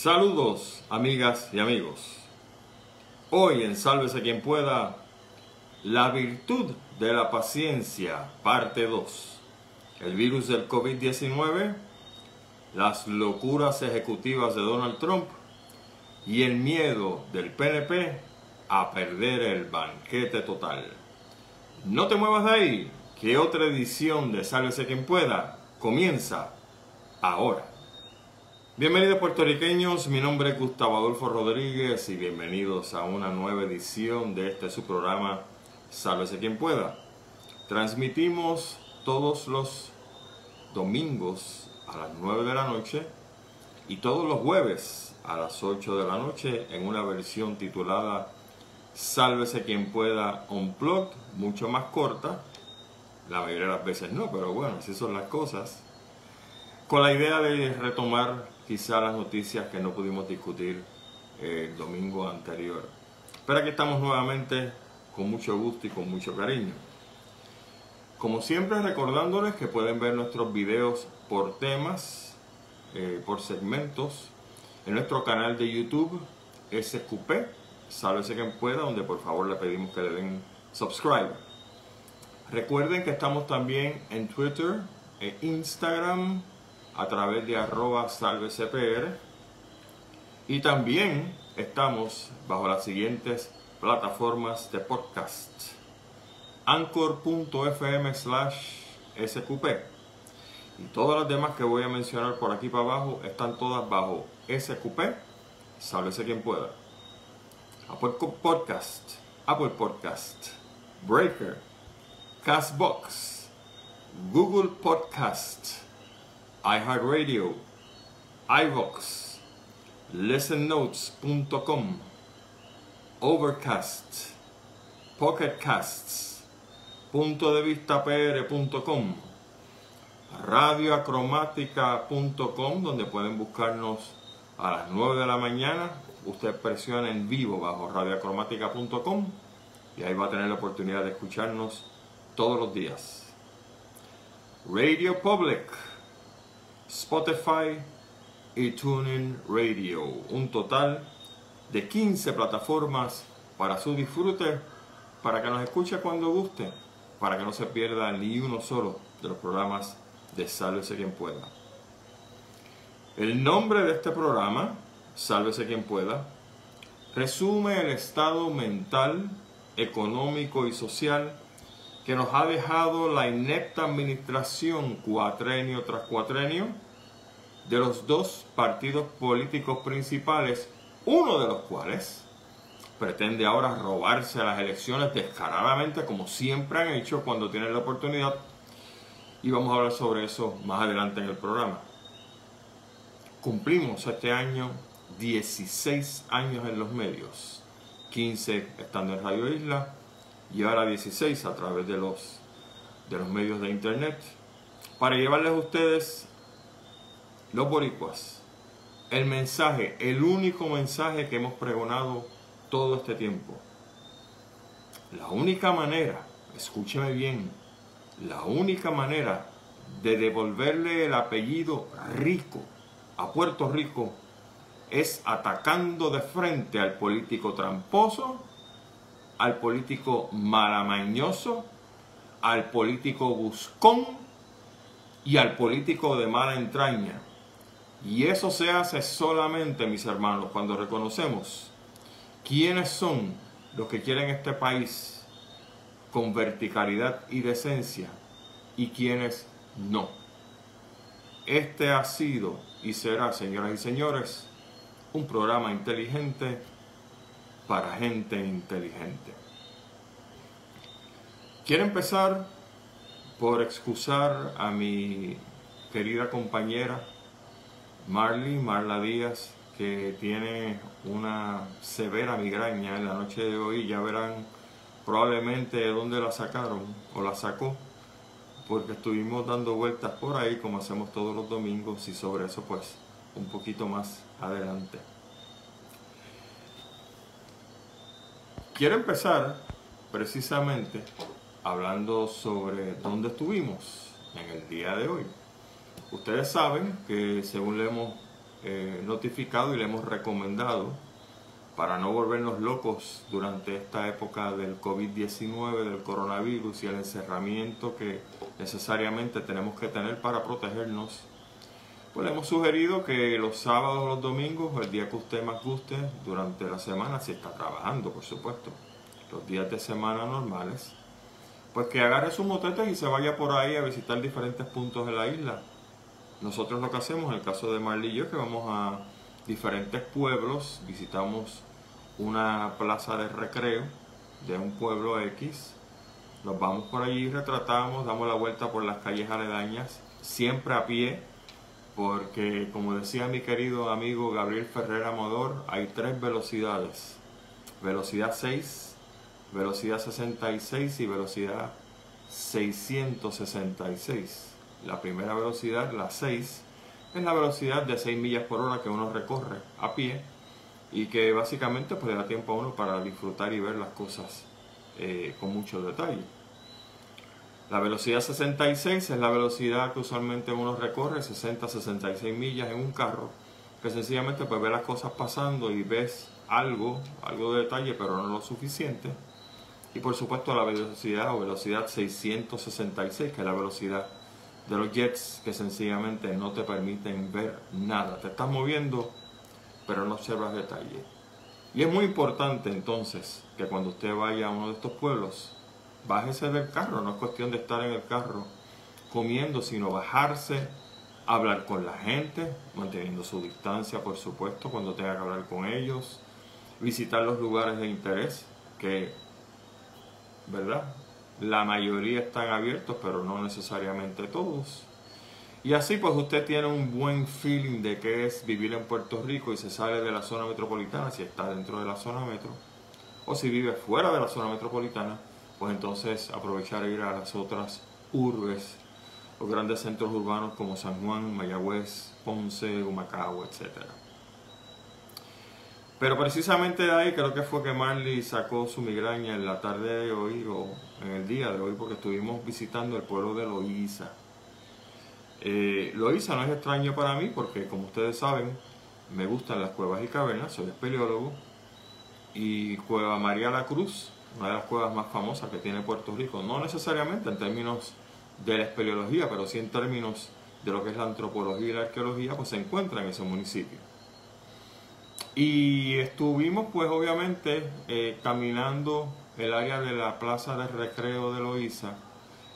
Saludos, amigas y amigos. Hoy en Sálvese quien pueda, la virtud de la paciencia, parte 2. El virus del COVID-19, las locuras ejecutivas de Donald Trump y el miedo del PNP a perder el banquete total. No te muevas de ahí, que otra edición de Sálvese quien pueda comienza ahora. Bienvenidos puertorriqueños, mi nombre es Gustavo Adolfo Rodríguez y bienvenidos a una nueva edición de este su programa Sálvese quien pueda. Transmitimos todos los domingos a las 9 de la noche y todos los jueves a las 8 de la noche en una versión titulada Sálvese quien pueda Unplugged, mucho más corta. La mayoría de las veces no, pero bueno, así son las cosas. Con la idea de retomar quizá las noticias que no pudimos discutir el domingo anterior. Pero aquí estamos nuevamente con mucho gusto y con mucho cariño. Como siempre recordándoles que pueden ver nuestros videos por temas, eh, por segmentos, en nuestro canal de YouTube SQP, sálvese quien pueda, donde por favor le pedimos que le den subscribe. Recuerden que estamos también en Twitter, e Instagram, a través de arroba salvecpr. Y también estamos bajo las siguientes plataformas de podcast. anchor.fm slash sqp. Y todas las demás que voy a mencionar por aquí para abajo están todas bajo sqp. Sálvese quien pueda. Apple Podcast Apple Podcast Breaker Castbox Google Podcast iHeartRadio, iVox, ListenNotes.com, Overcast, Pocketcasts, punto de vista pr.com, radioacromática.com, donde pueden buscarnos a las 9 de la mañana. Usted presiona en vivo bajo radioacromática.com y ahí va a tener la oportunidad de escucharnos todos los días. Radio Public Spotify y TuneIn Radio. Un total de 15 plataformas para su disfrute, para que nos escuche cuando guste, para que no se pierda ni uno solo de los programas de Sálvese quien pueda. El nombre de este programa, Sálvese quien pueda, resume el estado mental, económico y social que nos ha dejado la inepta administración cuatrenio tras cuatrenio de los dos partidos políticos principales, uno de los cuales pretende ahora robarse las elecciones descaradamente como siempre han hecho cuando tienen la oportunidad y vamos a hablar sobre eso más adelante en el programa. Cumplimos este año 16 años en los medios, 15 estando en Radio Isla y ahora 16 a través de los, de los medios de internet, para llevarles a ustedes, los boricuas, el mensaje, el único mensaje que hemos pregonado todo este tiempo. La única manera, escúcheme bien, la única manera de devolverle el apellido rico a Puerto Rico es atacando de frente al político tramposo al político malamañoso, al político buscón y al político de mala entraña. Y eso se hace solamente, mis hermanos, cuando reconocemos quiénes son los que quieren este país con verticalidad y decencia y quiénes no. Este ha sido y será, señoras y señores, un programa inteligente para gente inteligente. Quiero empezar por excusar a mi querida compañera Marley, Marla Díaz, que tiene una severa migraña en la noche de hoy. Ya verán probablemente de dónde la sacaron o la sacó, porque estuvimos dando vueltas por ahí como hacemos todos los domingos y sobre eso pues un poquito más adelante. Quiero empezar precisamente hablando sobre dónde estuvimos en el día de hoy. Ustedes saben que según le hemos eh, notificado y le hemos recomendado para no volvernos locos durante esta época del COVID-19, del coronavirus y el encerramiento que necesariamente tenemos que tener para protegernos. Le hemos sugerido que los sábados o los domingos, el día que usted más guste, durante la semana, si está trabajando, por supuesto, los días de semana normales, pues que agarre su motete y se vaya por ahí a visitar diferentes puntos de la isla. Nosotros lo que hacemos, en el caso de Marley es que vamos a diferentes pueblos, visitamos una plaza de recreo de un pueblo X. Nos vamos por allí, retratamos, damos la vuelta por las calles aledañas, siempre a pie, porque como decía mi querido amigo Gabriel Ferrer Amador, hay tres velocidades. Velocidad 6, velocidad 66 y velocidad 666. La primera velocidad, la 6, es la velocidad de 6 millas por hora que uno recorre a pie y que básicamente pues da tiempo a uno para disfrutar y ver las cosas eh, con mucho detalle. La velocidad 66 es la velocidad que usualmente uno recorre, 60-66 millas en un carro, que sencillamente pues ve las cosas pasando y ves algo, algo de detalle, pero no lo suficiente. Y por supuesto la velocidad o velocidad 666, que es la velocidad de los jets que sencillamente no te permiten ver nada. Te estás moviendo pero no observas detalle. Y es muy importante entonces que cuando usted vaya a uno de estos pueblos, bájese del carro, no es cuestión de estar en el carro comiendo, sino bajarse, hablar con la gente, manteniendo su distancia, por supuesto, cuando tenga que hablar con ellos, visitar los lugares de interés, que, ¿verdad? La mayoría están abiertos, pero no necesariamente todos. Y así pues usted tiene un buen feeling de qué es vivir en Puerto Rico y se sale de la zona metropolitana si está dentro de la zona metro. O si vive fuera de la zona metropolitana, pues entonces aprovechar e ir a las otras urbes, los grandes centros urbanos como San Juan, Mayagüez, Ponce, Humacao, etc. Pero precisamente ahí creo que fue que Marley sacó su migraña en la tarde de hoy o en el día de hoy porque estuvimos visitando el pueblo de Loíza eh, Loisa no es extraño para mí porque, como ustedes saben, me gustan las cuevas y cavernas, soy espeleólogo. Y Cueva María la Cruz, una de las cuevas más famosas que tiene Puerto Rico, no necesariamente en términos de la espeleología, pero sí en términos de lo que es la antropología y la arqueología, pues se encuentra en ese municipio. Y estuvimos pues obviamente eh, caminando el área de la plaza de recreo de Loíza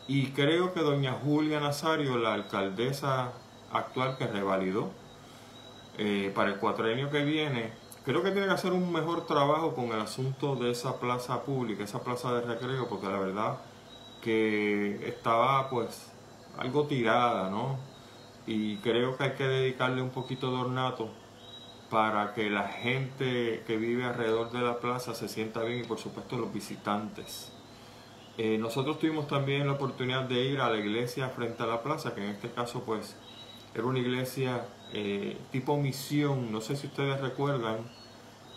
y creo que doña Julia Nazario, la alcaldesa actual que revalidó eh, para el cuatrenio que viene, creo que tiene que hacer un mejor trabajo con el asunto de esa plaza pública, esa plaza de recreo, porque la verdad que estaba pues algo tirada, ¿no? Y creo que hay que dedicarle un poquito de ornato para que la gente que vive alrededor de la plaza se sienta bien y por supuesto los visitantes. Eh, nosotros tuvimos también la oportunidad de ir a la iglesia frente a la plaza, que en este caso pues era una iglesia eh, tipo misión, no sé si ustedes recuerdan,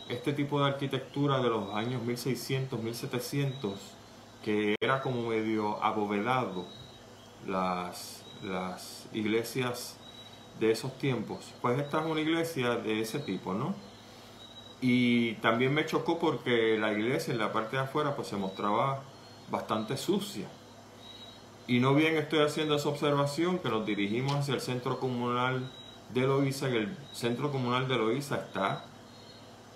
este tipo de arquitectura de los años 1600, 1700, que era como medio abovedado las, las iglesias de esos tiempos. Pues esta es una iglesia de ese tipo, ¿no? Y también me chocó porque la iglesia en la parte de afuera pues se mostraba bastante sucia. Y no bien estoy haciendo esa observación que nos dirigimos hacia el centro comunal de Loíza y el centro comunal de Loíza está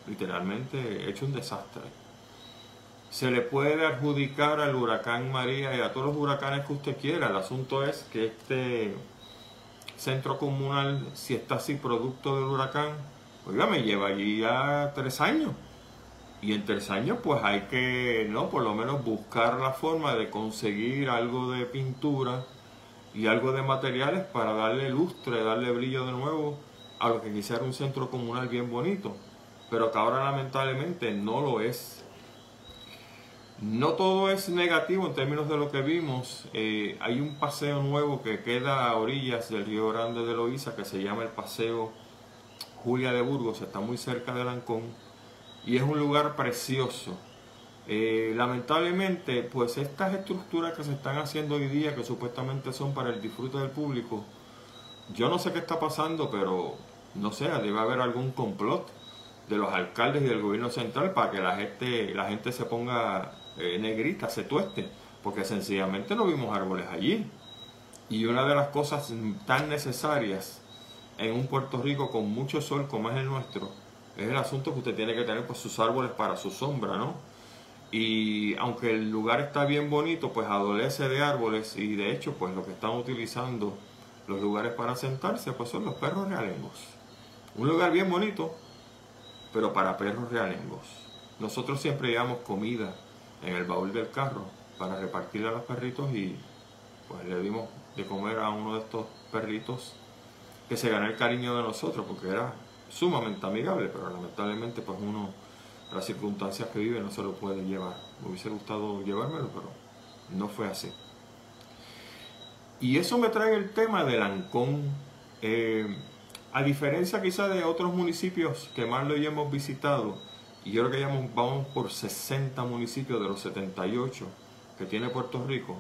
literalmente hecho un desastre. Se le puede adjudicar al huracán María y a todos los huracanes que usted quiera. El asunto es que este centro comunal, si está así producto del huracán, oiga, me lleva allí ya tres años. Y en tres años pues hay que, ¿no? Por lo menos buscar la forma de conseguir algo de pintura y algo de materiales para darle lustre, darle brillo de nuevo a lo que quisiera un centro comunal bien bonito. Pero que ahora lamentablemente no lo es. No todo es negativo en términos de lo que vimos. Eh, hay un paseo nuevo que queda a orillas del río Grande de Loíza que se llama el Paseo Julia de Burgos, está muy cerca de Lancón y es un lugar precioso. Eh, lamentablemente, pues estas estructuras que se están haciendo hoy día, que supuestamente son para el disfrute del público, yo no sé qué está pasando, pero no sé, debe haber algún complot de los alcaldes y del gobierno central para que la gente, la gente se ponga eh, negrita, se tueste, porque sencillamente no vimos árboles allí. Y una de las cosas tan necesarias en un Puerto Rico con mucho sol como es el nuestro, es el asunto que usted tiene que tener pues, sus árboles para su sombra, ¿no? Y aunque el lugar está bien bonito, pues adolece de árboles y de hecho, pues lo que están utilizando los lugares para sentarse, pues son los perros realengos. Un lugar bien bonito, pero para perros realengos. Nosotros siempre llevamos comida en el baúl del carro para repartirle a los perritos y pues le dimos de comer a uno de estos perritos que se ganó el cariño de nosotros porque era sumamente amigable, pero lamentablemente pues uno, las circunstancias que vive no se lo puede llevar. Me hubiese gustado llevármelo, pero no fue así. Y eso me trae el tema del Ancón. Eh, a diferencia quizá de otros municipios que más lo hemos visitado, y yo creo que ya vamos por 60 municipios de los 78 que tiene Puerto Rico,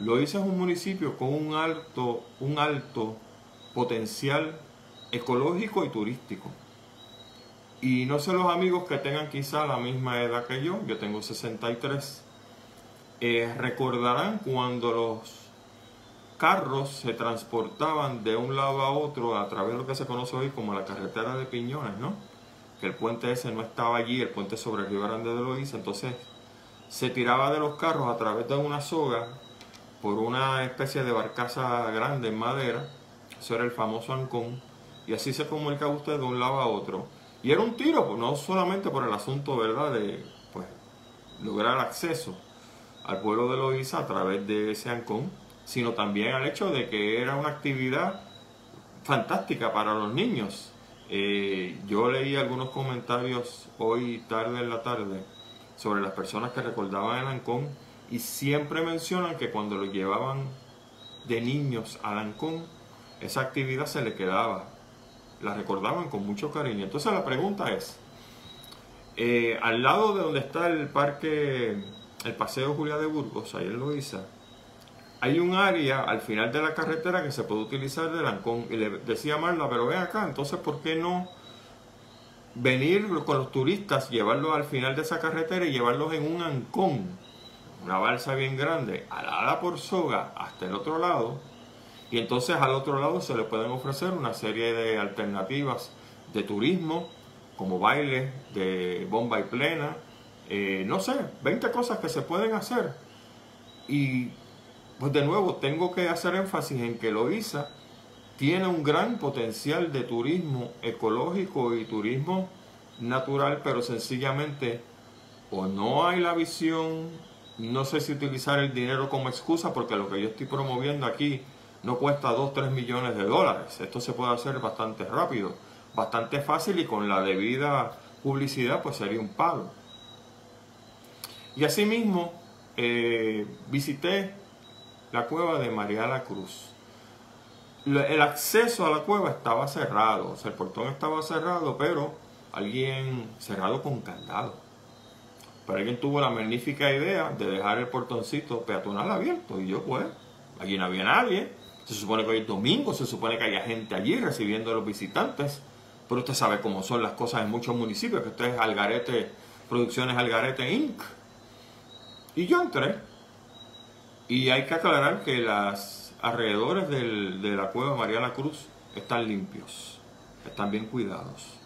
Loíza es un municipio con un alto, un alto potencial ecológico y turístico. Y no sé los amigos que tengan quizá la misma edad que yo, yo tengo 63, eh, recordarán cuando los carros se transportaban de un lado a otro a través de lo que se conoce hoy como la carretera de Piñones, ¿no? Que el puente ese no estaba allí, el puente sobre el Río Grande de Loíza, entonces se tiraba de los carros a través de una soga por una especie de barcaza grande en madera, eso era el famoso Ancón, y así se comunica usted de un lado a otro. Y era un tiro, no solamente por el asunto, ¿verdad?, de pues, lograr acceso al pueblo de Loíza a través de ese Ancón, sino también al hecho de que era una actividad fantástica para los niños. Eh, yo leí algunos comentarios hoy tarde en la tarde sobre las personas que recordaban el Ancón y siempre mencionan que cuando lo llevaban de niños al Ancón, esa actividad se le quedaba. La recordaban con mucho cariño. Entonces la pregunta es, eh, al lado de donde está el parque, el Paseo Julia de Burgos, ahí en Loíza, hay un área al final de la carretera que se puede utilizar de Lancón. Y le decía Marla, pero ven acá, entonces ¿por qué no venir con los turistas, llevarlos al final de esa carretera y llevarlos en un ancón, una balsa bien grande, alada por soga hasta el otro lado? Y entonces al otro lado se le pueden ofrecer una serie de alternativas de turismo, como baile de bomba y plena, eh, no sé, 20 cosas que se pueden hacer. Y pues de nuevo, tengo que hacer énfasis en que Loíza tiene un gran potencial de turismo ecológico y turismo natural, pero sencillamente o no hay la visión, no sé si utilizar el dinero como excusa, porque lo que yo estoy promoviendo aquí no cuesta 2, 3 millones de dólares. Esto se puede hacer bastante rápido, bastante fácil y con la debida publicidad pues sería un palo. Y asimismo, eh, visité la cueva de María la Cruz. El acceso a la cueva estaba cerrado, o sea, el portón estaba cerrado, pero alguien cerrado con candado. Pero alguien tuvo la magnífica idea de dejar el portoncito peatonal abierto. Y yo, pues, allí no había nadie. Se supone que hoy es domingo, se supone que haya gente allí recibiendo a los visitantes. Pero usted sabe cómo son las cosas en muchos municipios, que usted es Algarete, Producciones Algarete Inc. Y yo entré. Y hay que aclarar que los alrededores de la cueva Mariana Cruz están limpios, están bien cuidados.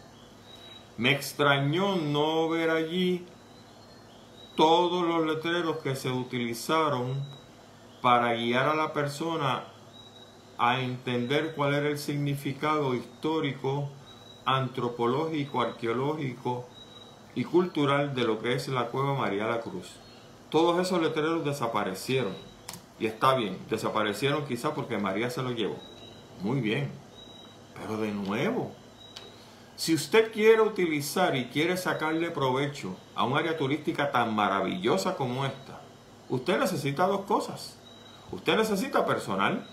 Me extrañó no ver allí todos los letreros que se utilizaron para guiar a la persona a entender cuál era el significado histórico, antropológico, arqueológico y cultural de lo que es la cueva María la Cruz. Todos esos letreros desaparecieron. Y está bien, desaparecieron quizá porque María se lo llevó. Muy bien. Pero de nuevo, si usted quiere utilizar y quiere sacarle provecho a un área turística tan maravillosa como esta, usted necesita dos cosas. Usted necesita personal.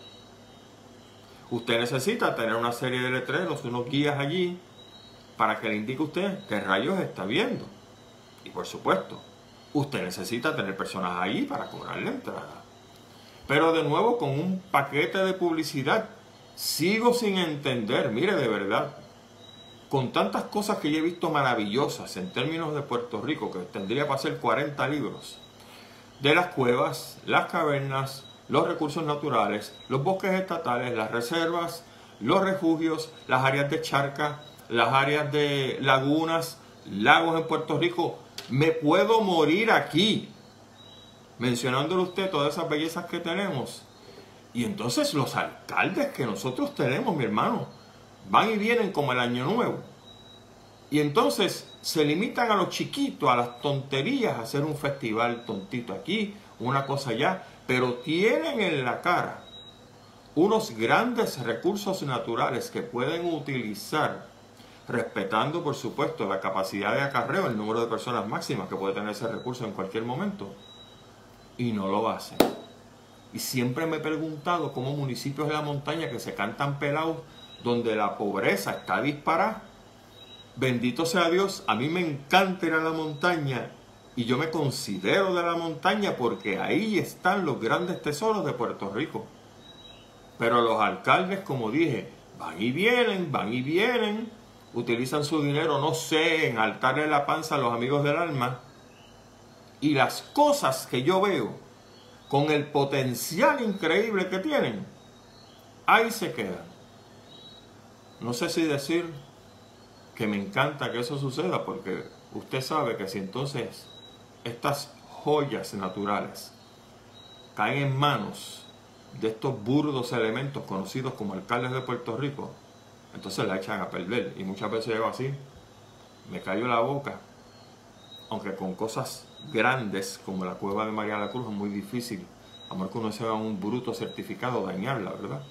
Usted necesita tener una serie de letreros, unos guías allí, para que le indique a usted qué rayos está viendo. Y por supuesto, usted necesita tener personas allí para cobrar la entrada. Pero de nuevo con un paquete de publicidad. Sigo sin entender, mire de verdad, con tantas cosas que yo he visto maravillosas en términos de Puerto Rico, que tendría para hacer 40 libros, de las cuevas, las cavernas, los recursos naturales, los bosques estatales, las reservas, los refugios, las áreas de charca, las áreas de lagunas, lagos en Puerto Rico. Me puedo morir aquí mencionándole usted todas esas bellezas que tenemos. Y entonces los alcaldes que nosotros tenemos, mi hermano, van y vienen como el año nuevo. Y entonces se limitan a los chiquitos, a las tonterías, a hacer un festival tontito aquí, una cosa allá, pero tienen en la cara unos grandes recursos naturales que pueden utilizar, respetando por supuesto la capacidad de acarreo, el número de personas máximas que puede tener ese recurso en cualquier momento, y no lo hacen. Y siempre me he preguntado cómo municipios de la montaña que se cantan pelados, donde la pobreza está disparada, bendito sea Dios, a mí me encanta ir a la montaña y yo me considero de la montaña porque ahí están los grandes tesoros de Puerto Rico. Pero los alcaldes, como dije, van y vienen, van y vienen, utilizan su dinero, no sé, en altarle la panza a los amigos del alma. Y las cosas que yo veo, con el potencial increíble que tienen, ahí se quedan. No sé si decir que me encanta que eso suceda, porque usted sabe que si entonces estas joyas naturales caen en manos de estos burdos elementos conocidos como alcaldes de Puerto Rico, entonces la echan a perder. Y muchas veces yo así, me cayó la boca, aunque con cosas grandes como la cueva de María la Cruz es muy difícil, a menos que uno sea un bruto certificado, dañarla, ¿verdad?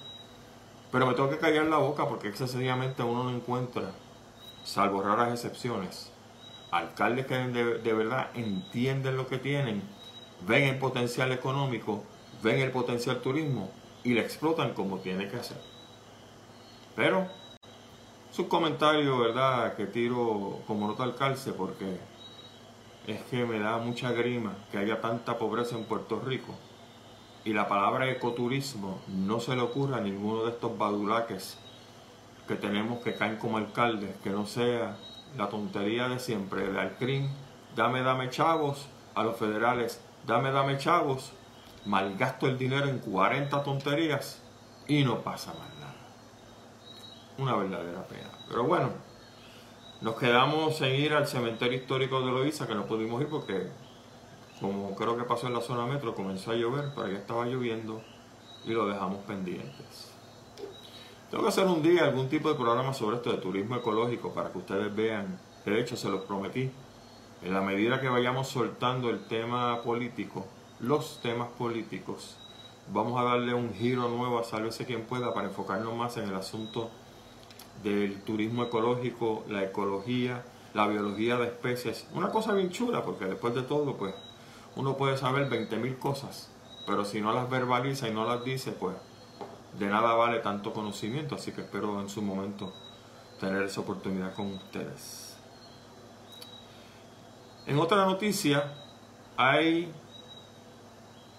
Pero me tengo que callar la boca porque excesivamente uno no encuentra, salvo raras excepciones, alcaldes que de, verdad entienden lo que tienen, ven el potencial económico, ven el potencial turismo y le explotan como tiene que hacer. Pero, su comentario, ¿verdad?, que tiro como nota al calce porque es que me da mucha grima que haya tanta pobreza en Puerto Rico y la palabra ecoturismo no se le ocurra a ninguno de estos badulaques que tenemos que caen como alcaldes, que no sea la tontería de siempre, de Alcrim, dame, dame chavos, a los federales, dame, dame chavos, malgasto el dinero en 40 tonterías y no pasa más nada. Una verdadera pena. Pero bueno, nos quedamos en ir al cementerio histórico de Loíza, que no pudimos ir porque, como creo que pasó en la zona metro, comenzó a llover, pero ya estaba lloviendo y lo dejamos pendientes. Tengo que hacer un día algún tipo de programa sobre esto de turismo ecológico para que ustedes vean, de hecho se los prometí, en la medida que vayamos soltando el tema político, los temas políticos, vamos a darle un giro nuevo a Sálvese quien pueda para enfocarnos más en el asunto del turismo ecológico, la ecología, la biología de especies. Una cosa bien chula, porque después de todo, pues, uno puede saber 20.000 cosas, pero si no las verbaliza y no las dice, pues de nada vale tanto conocimiento, así que espero en su momento tener esa oportunidad con ustedes. En otra noticia, hay,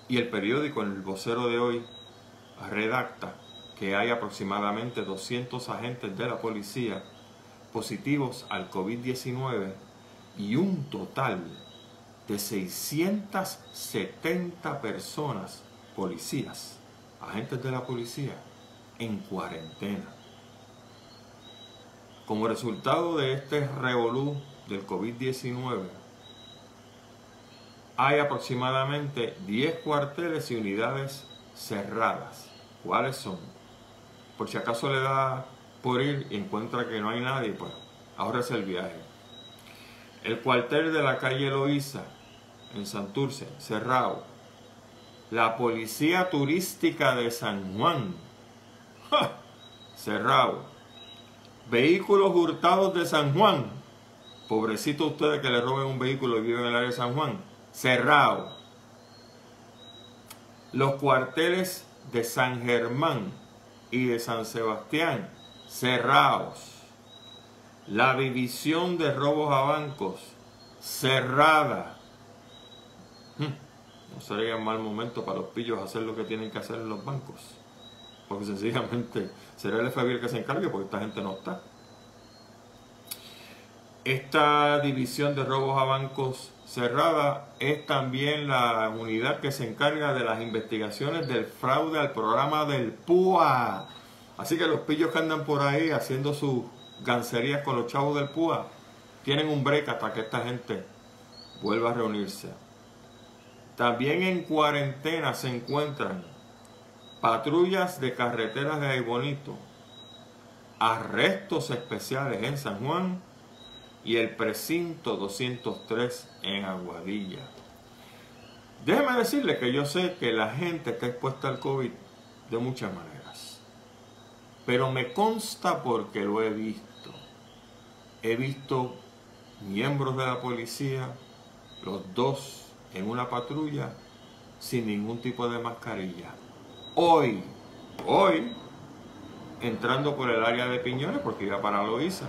y el periódico, el vocero de hoy, redacta que hay aproximadamente 200 agentes de la policía positivos al COVID-19 y un total de 670 personas policías agentes de la policía en cuarentena. Como resultado de este revolú del COVID-19, hay aproximadamente 10 cuarteles y unidades cerradas. ¿Cuáles son? Por si acaso le da por ir y encuentra que no hay nadie, pues ahorrese el viaje. El cuartel de la calle Loíza, en Santurce, cerrado la Policía Turística de San Juan. Cerrado. Vehículos hurtados de San Juan. Pobrecito ustedes que le roben un vehículo y viven en el área de San Juan. Cerrado. Los cuarteles de San Germán y de San Sebastián. Cerrados. La división de robos a bancos. Cerrada. No sería un mal momento para los pillos hacer lo que tienen que hacer en los bancos. Porque sencillamente será el FBI el que se encargue porque esta gente no está. Esta división de robos a bancos cerrada es también la unidad que se encarga de las investigaciones del fraude al programa del PUA. Así que los pillos que andan por ahí haciendo sus gancerías con los chavos del PUA tienen un break hasta que esta gente vuelva a reunirse. También en cuarentena se encuentran patrullas de carreteras de Aybonito, arrestos especiales en San Juan y el precinto 203 en Aguadilla. Déjeme decirle que yo sé que la gente está expuesta al COVID de muchas maneras, pero me consta porque lo he visto. He visto miembros de la policía, los dos en una patrulla, sin ningún tipo de mascarilla. Hoy, hoy, entrando por el área de Piñones, porque iba para Loíza,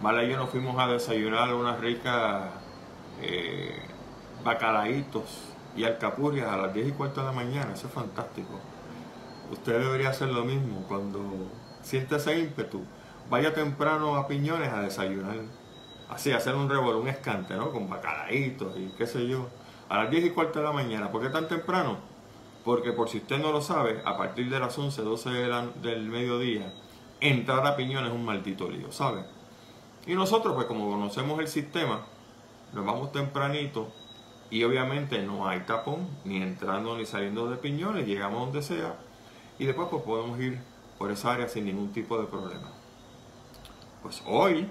Mala y yo nos fuimos a desayunar unas ricas eh, bacalaitos y alcapurrias a las 10 y cuarto de la mañana. Eso es fantástico. Usted debería hacer lo mismo cuando siente ese ímpetu. Vaya temprano a Piñones a desayunar. Así, hacer un revuelo, un escante, ¿no? Con bacalaitos y qué sé yo. A las 10 y cuarto de la mañana. ¿Por qué tan temprano? Porque por si usted no lo sabe, a partir de las 11, 12 del mediodía, entrar a Piñones es un maldito lío, ¿sabe? Y nosotros, pues como conocemos el sistema, nos vamos tempranito y obviamente no hay tapón, ni entrando ni saliendo de piñones, llegamos donde sea y después pues podemos ir por esa área sin ningún tipo de problema. Pues hoy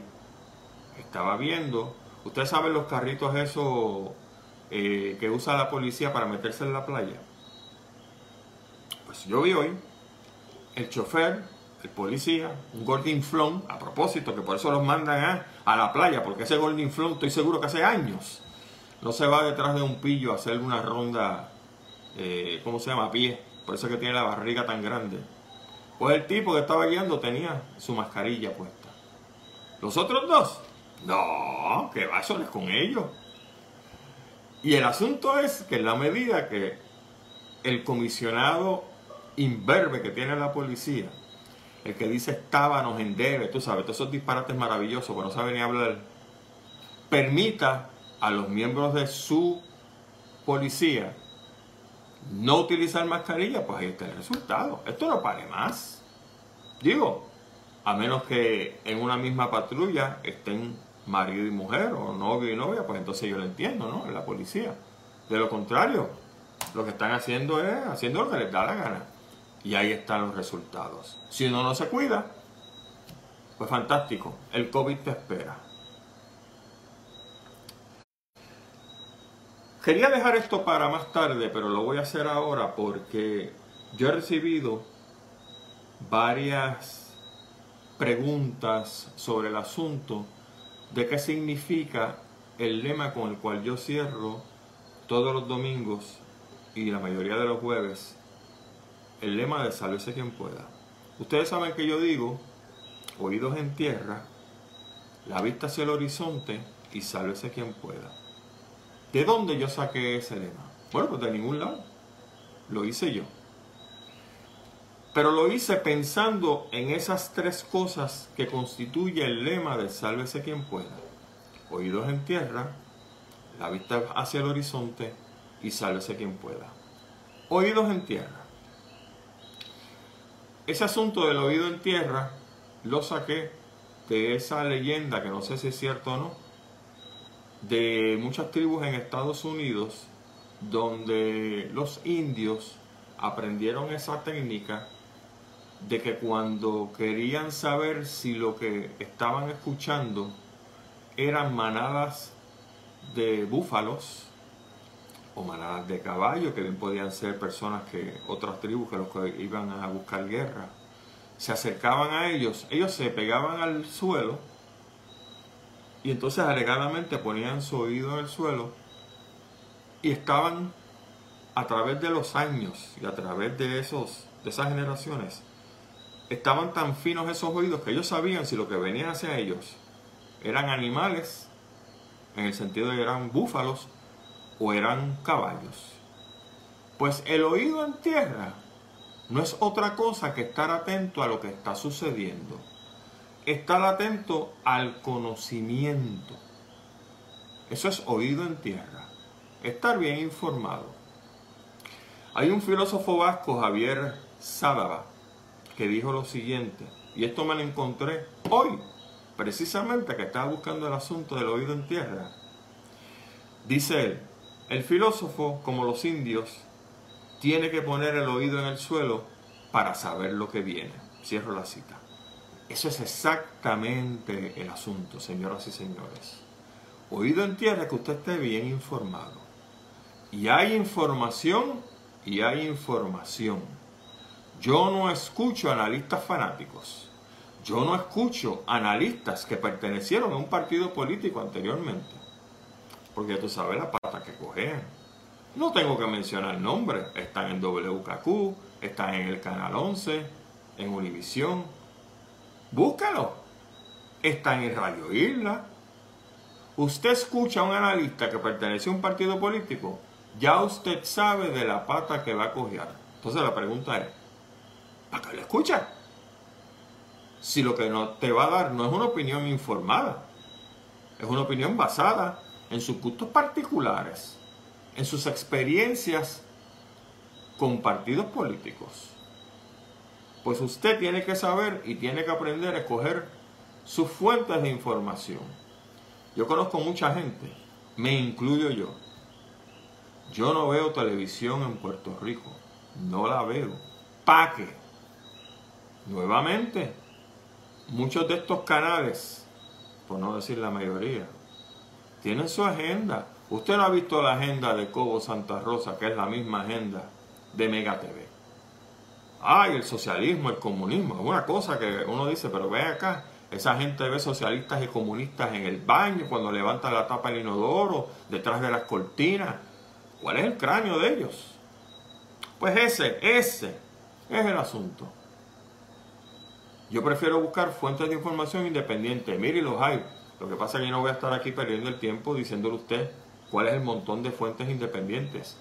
estaba viendo, ustedes saben los carritos esos eh, que usa la policía para meterse en la playa. Pues yo vi hoy el chofer el policía, un gordinflón, a propósito, que por eso los mandan a, la playa, porque ese gordinflón estoy seguro que hace años no se va detrás de un pillo a hacer una ronda, eh, ¿cómo se llama? A pie, por eso es que tiene la barriga tan grande. Pues el tipo que estaba guiando tenía su mascarilla puesta. Los otros dos, no, que va, eso con ellos. Y el asunto es que en la medida que el comisionado imberbe que tiene la policía el que dice estábanos en debe, tú sabes, todos esos disparates maravillosos que no sabe ni hablar, permita a los miembros de su policía no utilizar mascarilla, pues ahí está el resultado. Esto no pare más. Digo, a menos que en una misma patrulla estén marido y mujer, o novio y novia, pues entonces yo lo entiendo, ¿no? La policía. De lo contrario, lo que están haciendo es haciendo lo que les da la gana. Y ahí están los resultados. Si uno no se cuida, pues fantástico, el COVID te espera. Quería dejar esto para más tarde, pero lo voy a hacer ahora porque yo he recibido varias preguntas sobre el asunto de qué significa el lema con el cual yo cierro todos los domingos y la mayoría de los jueves el lema de sálvese quien pueda. Ustedes saben que yo digo, oídos en tierra, la vista hacia el horizonte y sálvese quien pueda. ¿De dónde yo saqué ese lema? Bueno, pues de ningún lado. Lo hice yo. Pero lo hice pensando en esas tres cosas que constituye el lema de sálvese quien pueda. Oídos en tierra, la vista hacia el horizonte y sálvese quien pueda. Oídos en tierra. Ese asunto del oído en tierra lo saqué de esa leyenda, que no sé si es cierto o no, de muchas tribus en Estados Unidos donde los indios aprendieron esa técnica de que cuando querían saber si lo que estaban escuchando eran manadas de búfalos o manadas de caballos, que bien podían ser personas que, otras tribus que los que iban a buscar guerra, se acercaban a ellos, ellos se pegaban al suelo y entonces alegadamente ponían su oído en el suelo y estaban a través de los años y a través de, esos, de esas generaciones, estaban tan finos esos oídos que ellos sabían si lo que venía hacia ellos eran animales, en el sentido de que eran búfalos, o eran caballos. Pues el oído en tierra no es otra cosa que estar atento a lo que está sucediendo. estar atento al conocimiento. Eso es oído en tierra. Estar bien informado. Hay un filósofo vasco, Javier Sádava, que dijo lo siguiente, y esto me lo encontré hoy, precisamente que estaba buscando el asunto del oído en tierra. Dice él, el filósofo, como los indios, tiene que poner el oído en el suelo para saber lo que viene. Cierro la cita. Eso es exactamente el asunto, señoras y señores. Oído en tierra que usted esté bien informado. Y hay información y hay información. Yo no escucho analistas fanáticos. Yo no escucho analistas que pertenecieron a un partido político anteriormente. Porque tú sabes la pata que cogen. No tengo que mencionar nombres. Están en WKQ, están en el Canal 11, en Univisión. Búscalo. Están en Radio Isla. Usted escucha a un analista que pertenece a un partido político, ya usted sabe de la pata que va a coger. Entonces la pregunta es, ¿para qué lo escucha? Si lo que no te va a dar no es una opinión informada, es una opinión basada en sus gustos particulares, en sus experiencias con partidos políticos. Pues usted tiene que saber y tiene que aprender a escoger sus fuentes de información. Yo conozco mucha gente, me incluyo yo. Yo no veo televisión en Puerto Rico, no la veo. ¿Para qué? Nuevamente, muchos de estos canales, por no decir la mayoría, tienen su agenda. Usted no ha visto la agenda de Cobo Santa Rosa, que es la misma agenda de Mega TV. Ay, el socialismo, el comunismo, es una cosa que uno dice, pero ve acá, esa gente ve socialistas y comunistas en el baño, cuando levantan la tapa del inodoro, detrás de las cortinas. ¿Cuál es el cráneo de ellos? Pues ese, ese es el asunto. Yo prefiero buscar fuentes de información independientes. Mire, los hay. Lo que pasa es que yo no voy a estar aquí perdiendo el tiempo diciéndole a usted cuál es el montón de fuentes independientes.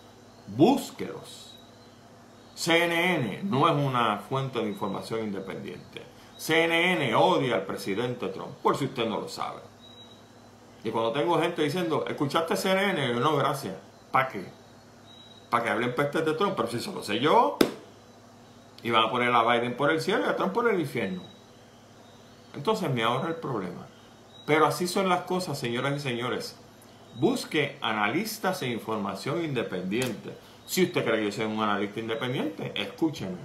Búsquelos. CNN no es una fuente de información independiente. CNN odia al presidente Trump, por si usted no lo sabe. Y cuando tengo gente diciendo, ¿escuchaste CNN? Yo, no, gracias. ¿Para qué? Para que hablen pestes de Trump, pero si eso lo sé yo. Y van a poner a Biden por el cielo y a Trump por el infierno. Entonces me ahorra el problema. Pero así son las cosas, señoras y señores. Busque analistas e información independiente. Si usted cree que yo soy un analista independiente, escúcheme.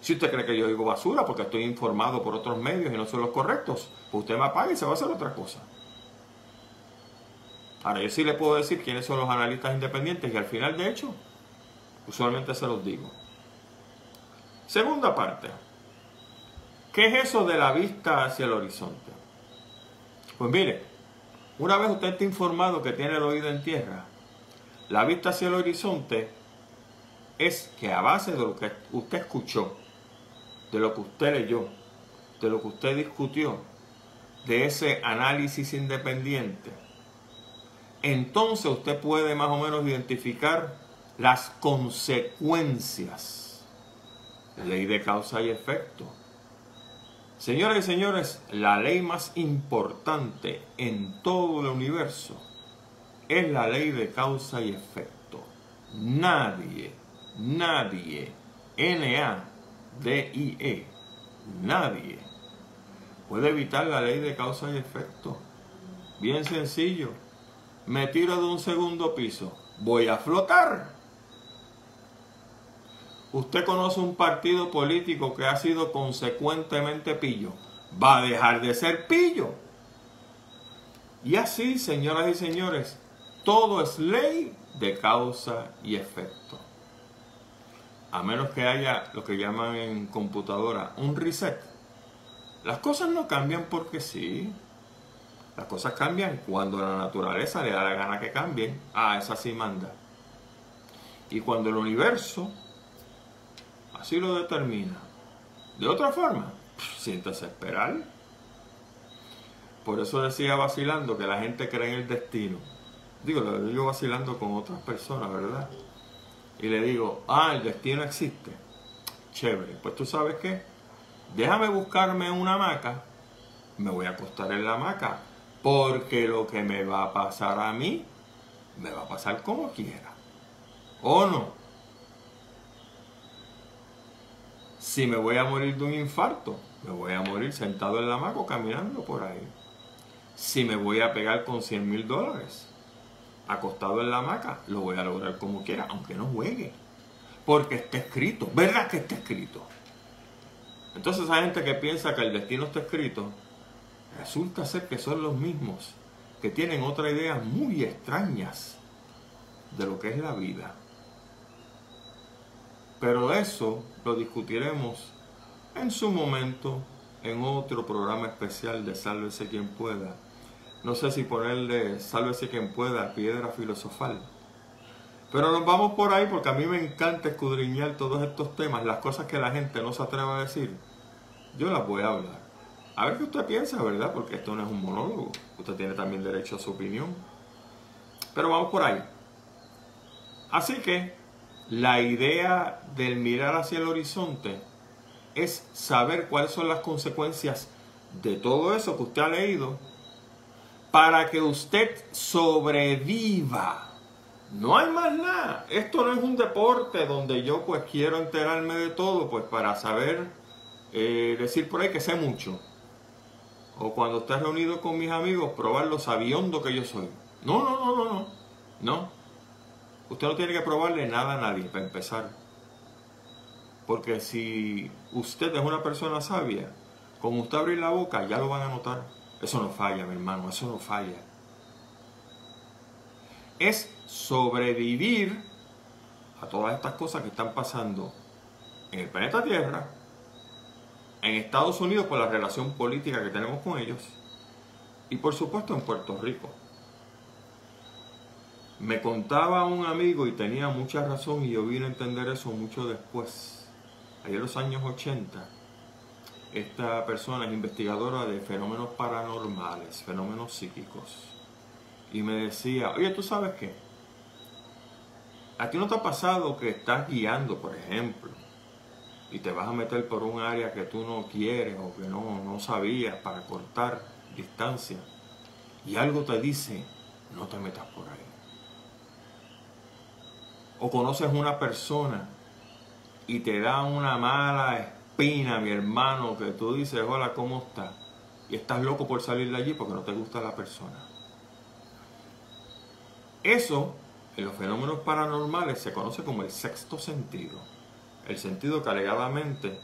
Si usted cree que yo digo basura porque estoy informado por otros medios y no son los correctos, pues usted me apaga y se va a hacer otra cosa. Ahora, yo sí le puedo decir quiénes son los analistas independientes y al final, de hecho, usualmente se los digo. Segunda parte. ¿Qué es eso de la vista hacia el horizonte? Pues mire, una vez usted está informado que tiene el oído en tierra, la vista hacia el horizonte es que a base de lo que usted escuchó, de lo que usted leyó, de lo que usted discutió, de ese análisis independiente, entonces usted puede más o menos identificar las consecuencias. Ley de causa y efecto. Señoras y señores, la ley más importante en todo el universo es la ley de causa y efecto. Nadie, nadie, N-A-D-I-E, nadie puede evitar la ley de causa y efecto. Bien sencillo. Me tiro de un segundo piso. Voy a flotar. Usted conoce un partido político que ha sido consecuentemente pillo. Va a dejar de ser pillo. Y así, señoras y señores, todo es ley de causa y efecto. A menos que haya lo que llaman en computadora un reset. Las cosas no cambian porque sí. Las cosas cambian cuando la naturaleza le da la gana que cambien. Ah, esa sí manda. Y cuando el universo así lo determina. De otra forma, siéntese esperar. Por eso decía vacilando que la gente cree en el destino. Digo, lo digo vacilando con otras personas, ¿verdad? Y le digo, ah, el destino existe. Chévere. Pues tú sabes qué? Déjame buscarme una hamaca me voy a acostar en la hamaca, porque lo que me va a pasar a mí, me va a pasar como quiera. ¿O no? Si me voy a morir de un infarto, me voy a morir sentado en la hamaca caminando por ahí. Si me voy a pegar con 100 mil dólares, acostado en la hamaca, lo voy a lograr como quiera, aunque no juegue. Porque está escrito, ¿verdad que está escrito? Entonces hay gente que piensa que el destino está escrito, resulta ser que son los mismos, que tienen otra idea muy extrañas de lo que es la vida. Pero eso lo discutiremos en su momento en otro programa especial de Sálvese quien pueda. No sé si ponerle Sálvese quien pueda, piedra filosofal. Pero nos vamos por ahí porque a mí me encanta escudriñar todos estos temas, las cosas que la gente no se atreve a decir. Yo las voy a hablar. A ver qué usted piensa, ¿verdad? Porque esto no es un monólogo. Usted tiene también derecho a su opinión. Pero vamos por ahí. Así que la idea del mirar hacia el horizonte es saber cuáles son las consecuencias de todo eso que usted ha leído para que usted sobreviva no hay más nada. Esto no es un deporte donde yo pues quiero enterarme de todo pues para saber eh, decir por ahí que sé mucho. O cuando estés reunido con mis amigos probar lo sabiondo que yo soy. No, no, no, no, no. No. Usted no tiene que probarle nada a nadie para empezar. Porque si usted es una persona sabia, con usted abrir la boca ya lo van a notar. Eso no falla, mi hermano, eso no falla. Es sobrevivir a todas estas cosas que están pasando en el planeta Tierra, en Estados Unidos por la relación política que tenemos con ellos y por supuesto en Puerto Rico. Me contaba un amigo y tenía mucha razón y yo vine a entender eso mucho después. Allá en los años 80, esta persona es investigadora de fenómenos paranormales, fenómenos psíquicos. Y me decía, oye, ¿tú sabes qué? ¿A ti no te ha pasado que estás guiando, por ejemplo, y te vas a meter por un área que tú no quieres o que no, no sabías para cortar distancia y algo te dice, no te metas por ahí? O conoces una persona y te da una mala espina, mi hermano, que tú dices, hola, ¿cómo estás? Y estás loco por salir de allí porque no te gusta la persona. Eso en los fenómenos paranormales se conoce como el sexto sentido, el sentido que alegadamente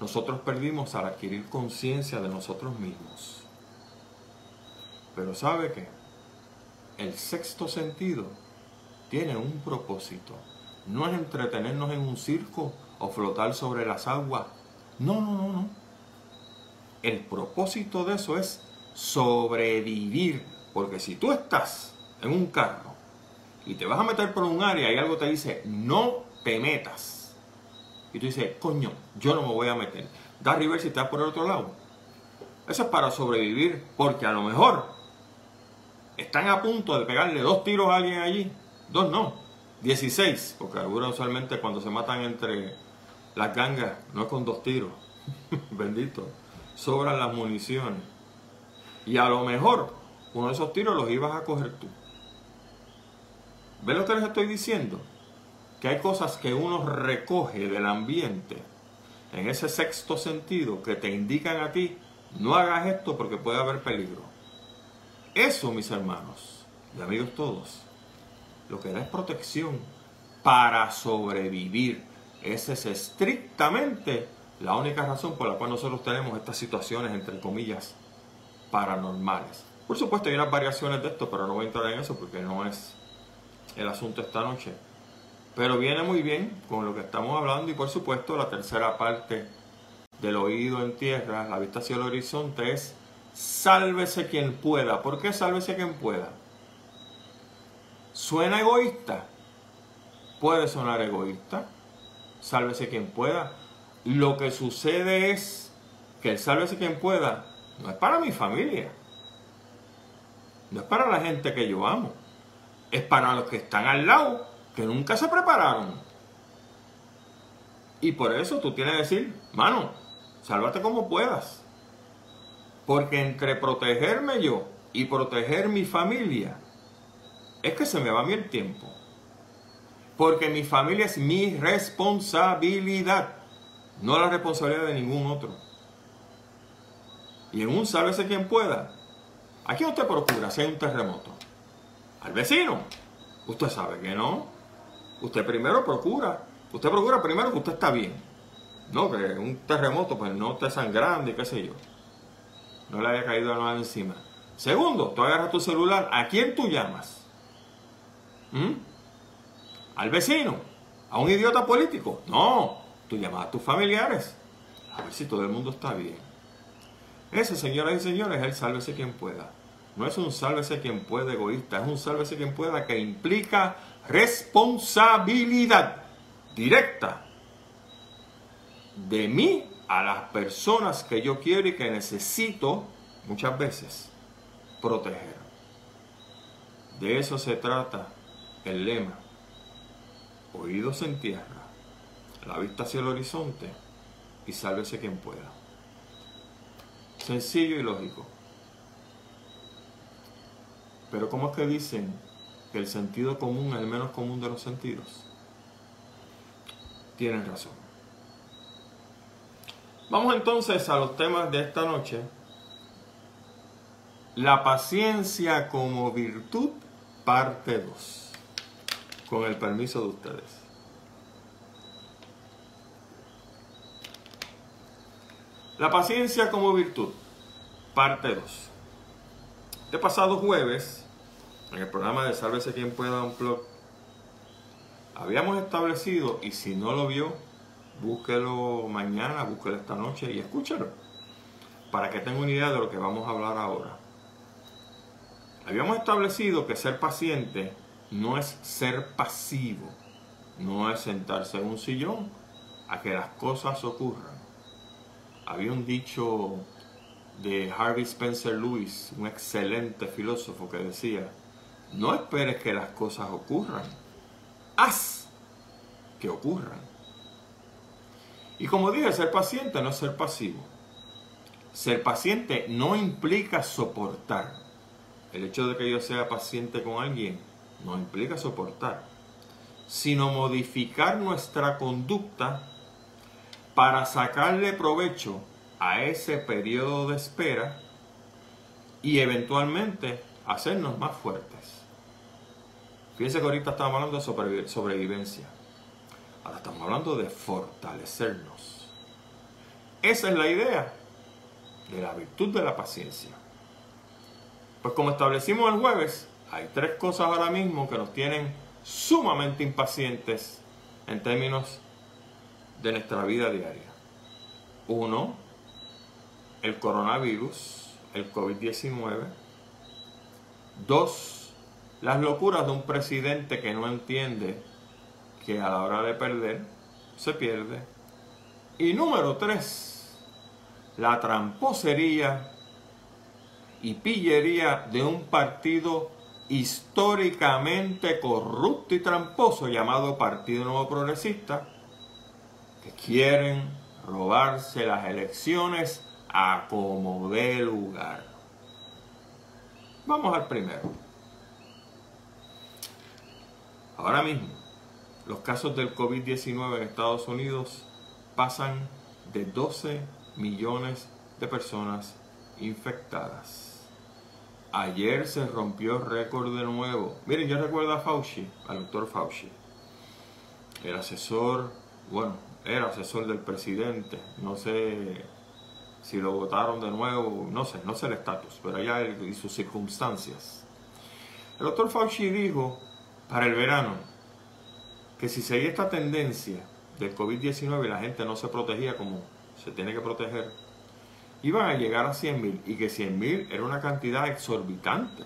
nosotros perdimos al adquirir conciencia de nosotros mismos. Pero ¿sabe qué? El sexto sentido tiene un propósito. No es entretenernos en un circo o flotar sobre las aguas. No, no, no, no. El propósito de eso es sobrevivir. Porque si tú estás en un carro y te vas a meter por un área y algo te dice, no te metas. Y tú dices, coño, yo no me voy a meter. Da river si estás por el otro lado. Eso es para sobrevivir, porque a lo mejor están a punto de pegarle dos tiros a alguien allí. Dos no, 16, porque algunos usualmente cuando se matan entre las gangas no es con dos tiros. Bendito. Sobran las municiones. Y a lo mejor uno de esos tiros los ibas a coger tú. ¿Ven lo que les estoy diciendo? Que hay cosas que uno recoge del ambiente en ese sexto sentido que te indican a ti, no hagas esto porque puede haber peligro. Eso, mis hermanos y amigos todos, lo que da es protección para sobrevivir. Esa es estrictamente la única razón por la cual nosotros tenemos estas situaciones, entre comillas, paranormales. Por supuesto, hay unas variaciones de esto, pero no voy a entrar en eso porque no es el asunto esta noche. Pero viene muy bien con lo que estamos hablando y por supuesto la tercera parte del oído en tierra, la vista hacia el horizonte es sálvese quien pueda. ¿Por qué sálvese quien pueda? ¿Suena egoísta? Puede sonar egoísta. Sálvese quien pueda. Lo que sucede es que el sálvese quien pueda no es para mi familia. No es para la gente que yo amo es para los que están al lado, que nunca se prepararon. Y por eso tú tienes que decir, mano, sálvate como puedas. Porque entre protegerme yo y proteger mi familia, es que se me va a mí el tiempo. Porque mi familia es mi responsabilidad, no la responsabilidad de ningún otro. Y en un sálvese quien pueda. ¿A quién usted procura si hay un terremoto? Al vecino. Usted sabe que no. Usted primero procura. Usted procura primero que usted está bien. No, que un terremoto pues no esté sangrando y qué sé yo. No le haya caído nada encima. Segundo, tú agarras tu celular. ¿A quién tú llamas? ¿Mm? ¿Al vecino? ¿A un idiota político? No, tú llamas a tus familiares. A ver si todo el mundo está bien. Ese, señoras y señores, es el sálvese quien pueda. No es un sálvese quien pueda egoísta, es un sálvese quien pueda que implica responsabilidad directa de mí a las personas que yo quiero y que necesito muchas veces proteger. De eso se trata el lema. Oídos en tierra, la vista hacia el horizonte y sálvese quien pueda. Sencillo y lógico. Pero ¿cómo es que dicen que el sentido común es el menos común de los sentidos? Tienen razón. Vamos entonces a los temas de esta noche. La paciencia como virtud, parte 2. Con el permiso de ustedes. La paciencia como virtud, parte 2. Este pasado jueves, en el programa de Sálvese quien pueda un blog, habíamos establecido, y si no lo vio, búsquelo mañana, búsquelo esta noche y escúchelo, para que tenga una idea de lo que vamos a hablar ahora. Habíamos establecido que ser paciente no es ser pasivo, no es sentarse en un sillón a que las cosas ocurran había un dicho de Harvey Spencer Lewis, un excelente filósofo que decía, no esperes que las cosas ocurran, haz que ocurran. Y como dije, ser paciente no es ser pasivo. Ser paciente no implica soportar. El hecho de que yo sea paciente con alguien no implica soportar, sino modificar nuestra conducta para sacarle provecho a ese periodo de espera y eventualmente hacernos más fuertes. Fíjense que ahorita estamos hablando de sobrevivencia. Ahora estamos hablando de fortalecernos. Esa es la idea de la virtud de la paciencia. Pues como establecimos el jueves, hay tres cosas ahora mismo que nos tienen sumamente impacientes en términos de nuestra vida diaria. Uno, el coronavirus, el COVID-19. Dos, las locuras de un presidente que no entiende que a la hora de perder se pierde. Y número tres, la tramposería y pillería de un partido históricamente corrupto y tramposo llamado Partido Nuevo Progresista, quieren robarse las elecciones a como dé lugar. Vamos al primero. Ahora mismo, los casos del COVID-19 en Estados Unidos pasan de 12 millones de personas infectadas. Ayer se rompió récord de nuevo. Miren, yo recuerdo a Fauci, al doctor Fauci, el asesor, bueno, era asesor del presidente, no sé si lo votaron de nuevo, no sé, no sé el estatus, pero allá y sus circunstancias. El doctor Fauci dijo para el verano que si seguía esta tendencia del COVID-19 y la gente no se protegía como se tiene que proteger, iban a llegar a 100.000 y que 100.000 era una cantidad exorbitante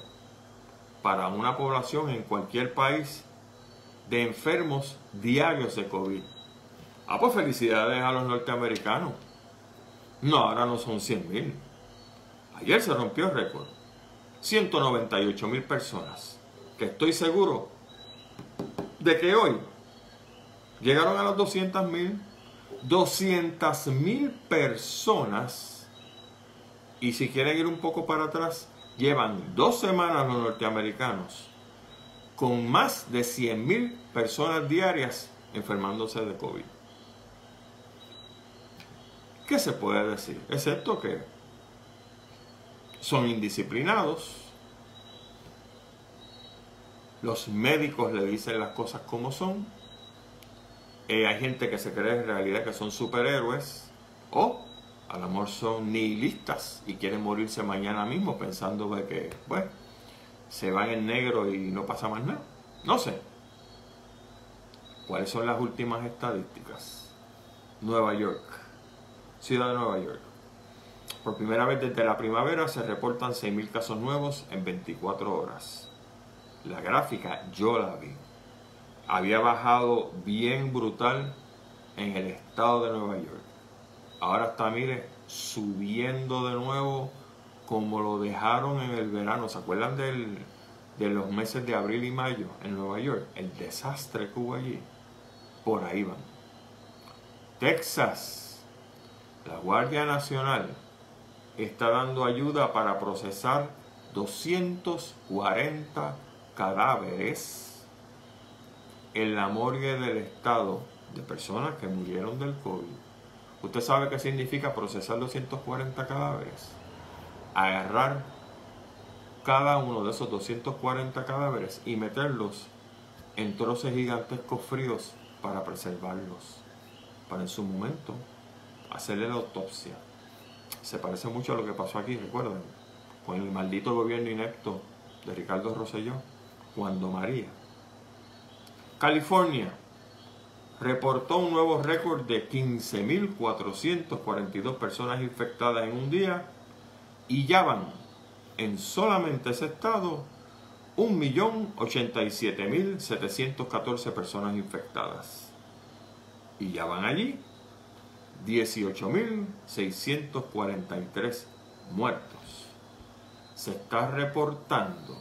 para una población en cualquier país de enfermos diarios de COVID. Ah, pues felicidades a los norteamericanos. No, ahora no son 100 mil. Ayer se rompió el récord. 198 mil personas. Que estoy seguro de que hoy llegaron a las 200 mil. 200 mil personas Y si quieren ir un poco para atrás, llevan dos semanas los norteamericanos con más de 100.000 personas diarias enfermándose de COVID. ¿Qué se puede decir? Excepto que son indisciplinados, los médicos le dicen las cosas como son, eh, hay gente que se cree en realidad que son superhéroes, o a lo mejor son nihilistas y quieren morirse mañana mismo pensando de que, bueno, se van en negro y no pasa más nada. No sé. ¿Cuáles son las últimas estadísticas? Nueva York, ciudad de Nueva York. Por primera vez desde la primavera se reportan 6.000 casos nuevos en 24 horas. La gráfica yo la vi. Había bajado bien brutal en el estado de Nueva York. Ahora está, mire, subiendo de nuevo como lo dejaron en el verano. ¿Se acuerdan del, de los meses de abril y mayo en Nueva York? El desastre que hubo allí. Por ahí van. Texas, la Guardia Nacional está dando ayuda para procesar 240 cadáveres en la morgue del Estado de personas que murieron del COVID. ¿Usted sabe qué significa procesar 240 cadáveres? Agarrar cada uno de esos 240 cadáveres y meterlos en troces gigantescos fríos para preservarlos, para en su momento hacerle la autopsia. Se parece mucho a lo que pasó aquí, recuerden, con el maldito gobierno inepto de Ricardo Rosselló, cuando María. California reportó un nuevo récord de 15.442 personas infectadas en un día y ya van en solamente ese estado 1.087.714 personas infectadas. Y ya van allí 18.643 muertos. Se está reportando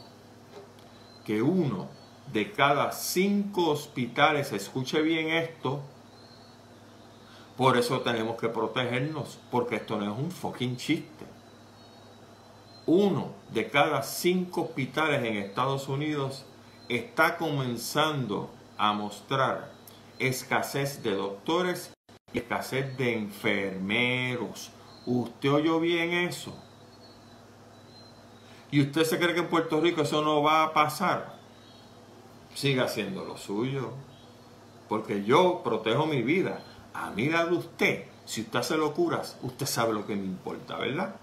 que uno de cada cinco hospitales, escuche bien esto, por eso tenemos que protegernos, porque esto no es un fucking chiste. Uno de cada cinco hospitales en Estados Unidos está comenzando a mostrar escasez de doctores y escasez de enfermeros. ¿Usted oyó bien eso? ¿Y usted se cree que en Puerto Rico eso no va a pasar? Siga haciendo lo suyo. Porque yo protejo mi vida. A mí la de usted, si usted hace locuras, usted sabe lo que me importa, ¿verdad?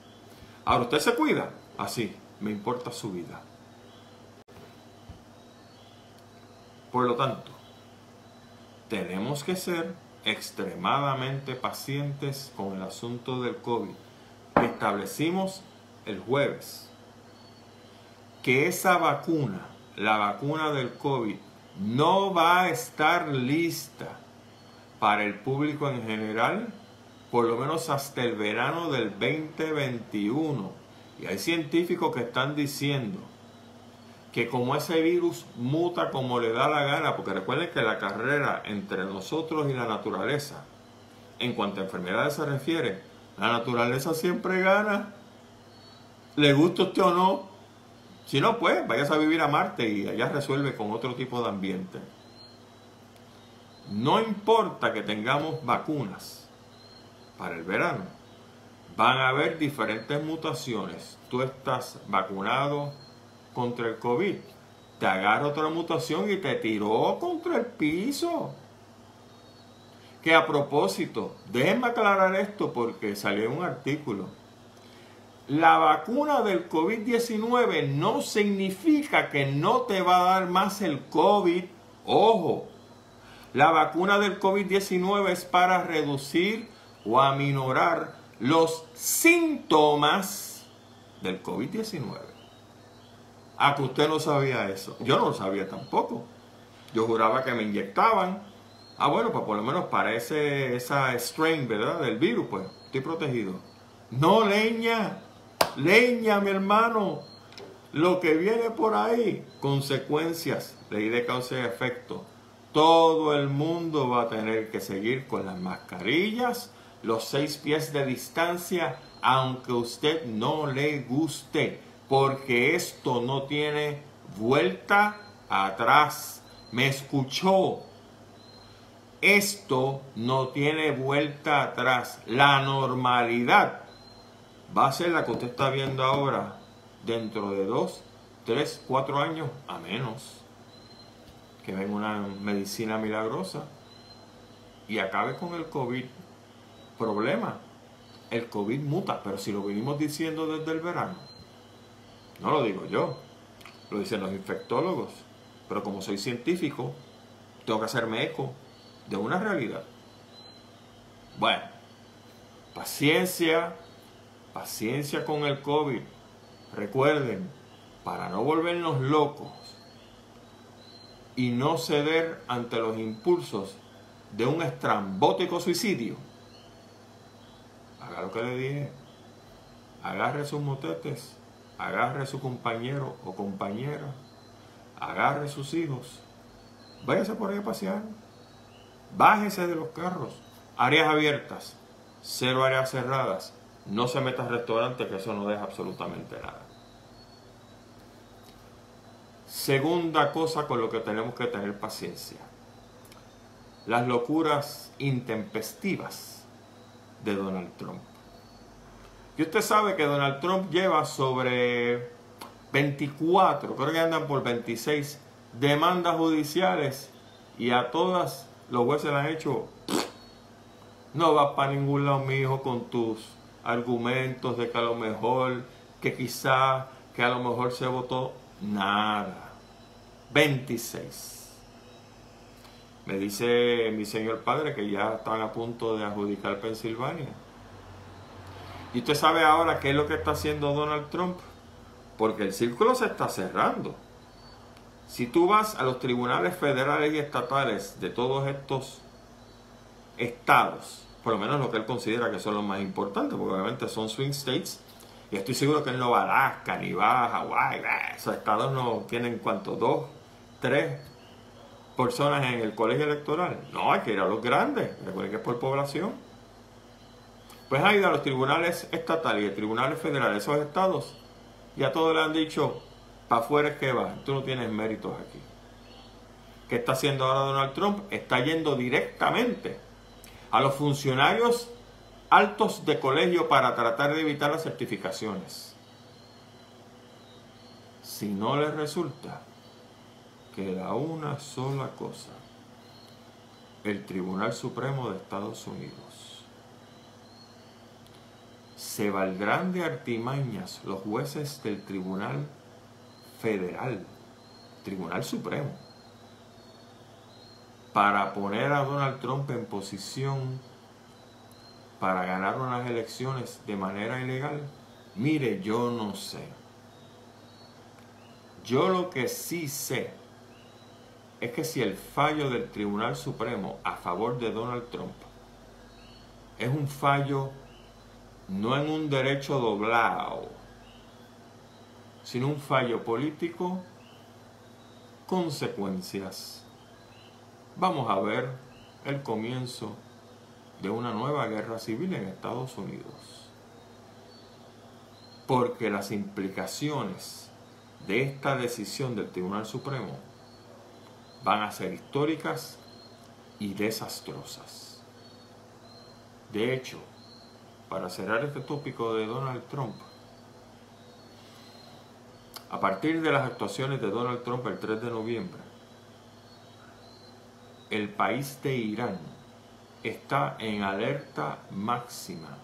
Ahora usted se cuida. Así, me importa su vida. Por lo tanto, tenemos que ser extremadamente pacientes con el asunto del COVID. Establecimos el jueves que esa vacuna, la vacuna del COVID, no va a estar lista para el público en general, por lo menos hasta el verano del 2021. Y hay científicos que están diciendo que como ese virus muta como le da la gana, porque recuerden que la carrera entre nosotros y la naturaleza, en cuanto a enfermedades se refiere, la naturaleza siempre gana, le gusta usted o no, si no, pues vayas a vivir a Marte y allá resuelve con otro tipo de ambiente. No importa que tengamos vacunas para el verano, van a haber diferentes mutaciones. Tú estás vacunado contra el COVID, te agarra otra mutación y te tiró contra el piso. Que a propósito, déjenme aclarar esto porque salió un artículo la vacuna del COVID-19 no significa que no te va a dar más el COVID. Ojo, la vacuna del COVID-19 es para reducir o aminorar los síntomas del COVID-19. A que usted no sabía eso. Yo no lo sabía tampoco. Yo juraba que me inyectaban. Ah, bueno, pues por lo menos para esa strain, ¿verdad? Del virus, pues estoy protegido. No, leña leña, mi hermano. Lo que viene por ahí, consecuencias, ley de causa y efecto. Todo el mundo va a tener que seguir con las mascarillas, los seis pies de distancia, aunque usted no le guste, porque esto no tiene vuelta atrás. Me escuchó. Esto no tiene vuelta atrás. La normalidad va a ser la que usted está viendo ahora dentro de dos, tres, cuatro años a menos. Que venga una medicina milagrosa y acabe con el COVID. Problema, el COVID muta, pero si lo venimos diciendo desde el verano, no lo digo yo, lo dicen los infectólogos, pero como soy científico, tengo que hacerme eco de una realidad. Bueno, paciencia, paciencia con el COVID. Recuerden, para no volvernos locos y no ceder ante los impulsos de un estrambótico suicidio, haga lo que le dije, agarre sus motetes, agarre su compañero o compañera, agarre sus hijos, váyase por ahí a pasear, bájese de los carros, áreas abiertas, cero áreas cerradas, no se meta al restaurante que eso no deja absolutamente nada. Segunda cosa con lo que tenemos que tener paciencia. Las locuras intempestivas de Donald Trump. Y usted sabe que Donald Trump lleva sobre 24, creo que andan por 26 demandas judiciales y a todas los jueces le han hecho, no vas para ningún lado, mi hijo, con tus argumentos de que a lo mejor, que quizá, que a lo mejor se votó, nada. 26. Me dice mi señor padre que ya están a punto de adjudicar Pensilvania. Y usted sabe ahora qué es lo que está haciendo Donald Trump. Porque el círculo se está cerrando. Si tú vas a los tribunales federales y estatales de todos estos estados, por lo menos lo que él considera que son los más importantes, porque obviamente son swing states, y estoy seguro que él no va a Alaska, ni va a Hawái, esos estados no tienen cuánto, dos, tres personas en el colegio electoral. No, hay que ir a los grandes, recuerden que es por población. Pues ha ido a los tribunales estatales y tribunales federales, esos estados, y a todos le han dicho, para afuera es que va, tú no tienes méritos aquí. ¿Qué está haciendo ahora Donald Trump? Está yendo directamente a los funcionarios altos de colegio para tratar de evitar las certificaciones. Si no les resulta, queda una sola cosa. El Tribunal Supremo de Estados Unidos. Se valdrán de artimañas los jueces del Tribunal Federal, Tribunal Supremo, para poner a Donald Trump en posición para ganar unas elecciones de manera ilegal? Mire, yo no sé. Yo lo que sí sé es que si el fallo del Tribunal Supremo a favor de Donald Trump es un fallo no en un derecho doblado, sino un fallo político, consecuencias. Vamos a ver el comienzo de una nueva guerra civil en Estados Unidos. Porque las implicaciones de esta decisión del Tribunal Supremo van a ser históricas y desastrosas. De hecho, para cerrar este tópico de Donald Trump, a partir de las actuaciones de Donald Trump el 3 de noviembre, el país de Irán está en alerta máxima,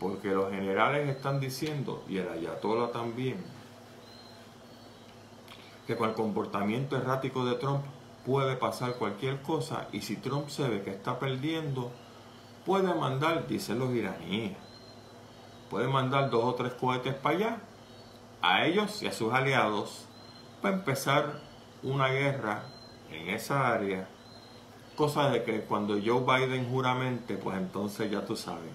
porque los generales están diciendo, y el ayatollah también, que con el comportamiento errático de Trump puede pasar cualquier cosa y si Trump se ve que está perdiendo, puede mandar, dicen los iraníes, puede mandar dos o tres cohetes para allá, a ellos y a sus aliados, para empezar una guerra en esa área Cosa de que cuando Joe Biden juramente, pues entonces ya tú sabes,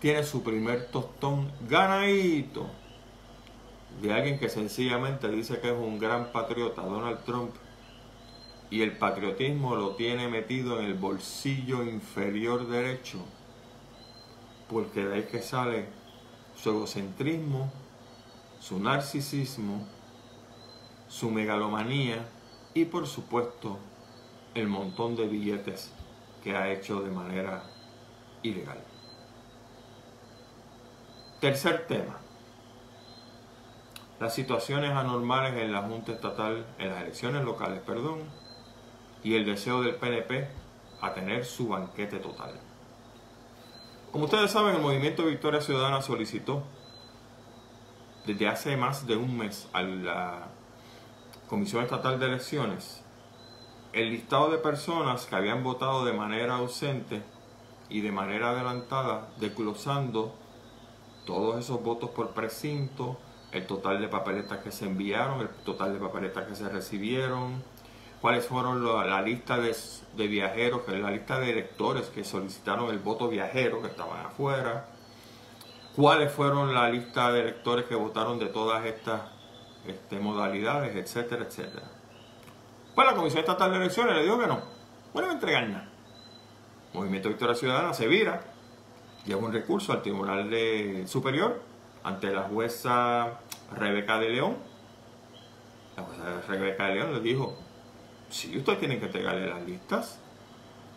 tiene su primer tostón ganadito de alguien que sencillamente dice que es un gran patriota, Donald Trump, y el patriotismo lo tiene metido en el bolsillo inferior derecho, porque de ahí que sale su egocentrismo, su narcisismo, su megalomanía y por supuesto el montón de billetes que ha hecho de manera ilegal. Tercer tema. Las situaciones anormales en la Junta Estatal, en las elecciones locales, perdón, y el deseo del PNP a tener su banquete total. Como ustedes saben, el movimiento Victoria Ciudadana solicitó desde hace más de un mes a la Comisión Estatal de Elecciones el listado de personas que habían votado de manera ausente y de manera adelantada, desglosando todos esos votos por precinto, el total de papeletas que se enviaron, el total de papeletas que se recibieron, cuáles fueron la, lista de, viajeros, la lista de electores que solicitaron el voto viajero que estaban afuera, cuáles fueron la lista de electores que votaron de todas estas este, modalidades, etcétera, etcétera. Pues la Comisión Estatal de Elecciones le dijo que no, no a entregar nada. Movimiento Victoria Ciudadana se vira, lleva un recurso al Tribunal de Superior ante la jueza Rebeca de León. La jueza Rebeca de León le dijo, sí, ustedes tienen que entregarle las listas,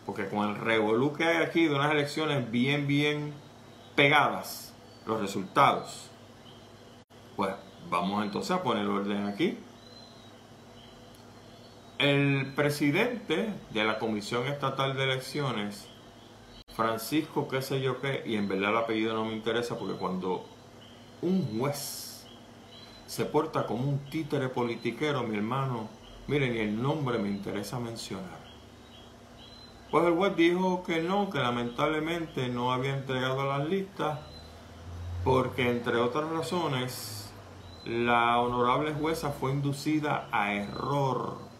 porque con el revolú que hay aquí de unas elecciones bien, bien pegadas, los resultados, pues vamos entonces a poner orden aquí. El presidente de la Comisión Estatal de Elecciones, Francisco qué sé yo qué, y en verdad el apellido no me interesa porque cuando un juez se porta como un títere politiquero, mi hermano, miren, ni el nombre me interesa mencionar. Pues el juez dijo que no, que lamentablemente no había entregado las listas porque entre otras razones la honorable jueza fue inducida a error.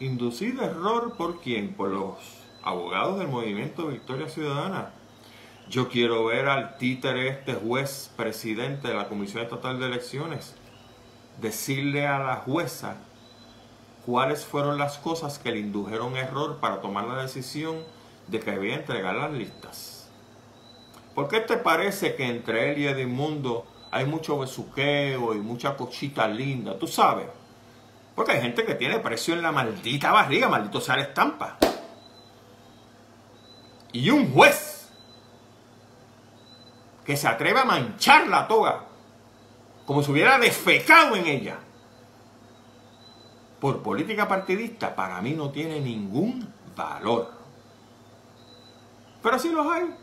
¿Inducida a error por quién? Por los abogados del movimiento Victoria Ciudadana. Yo quiero ver al títere este juez presidente de la Comisión Estatal de Elecciones decirle a la jueza cuáles fueron las cosas que le indujeron error para tomar la decisión de que debía entregar las listas. ¿Por qué te parece que entre él y Edmundo hay mucho besuqueo y mucha cochita linda? Tú sabes. Porque hay gente que tiene precio en la maldita barriga, maldito sea la estampa. Y un juez que se atreve a manchar la toga como si hubiera defecado en ella por política partidista, para mí no tiene ningún valor. Pero sí los hay.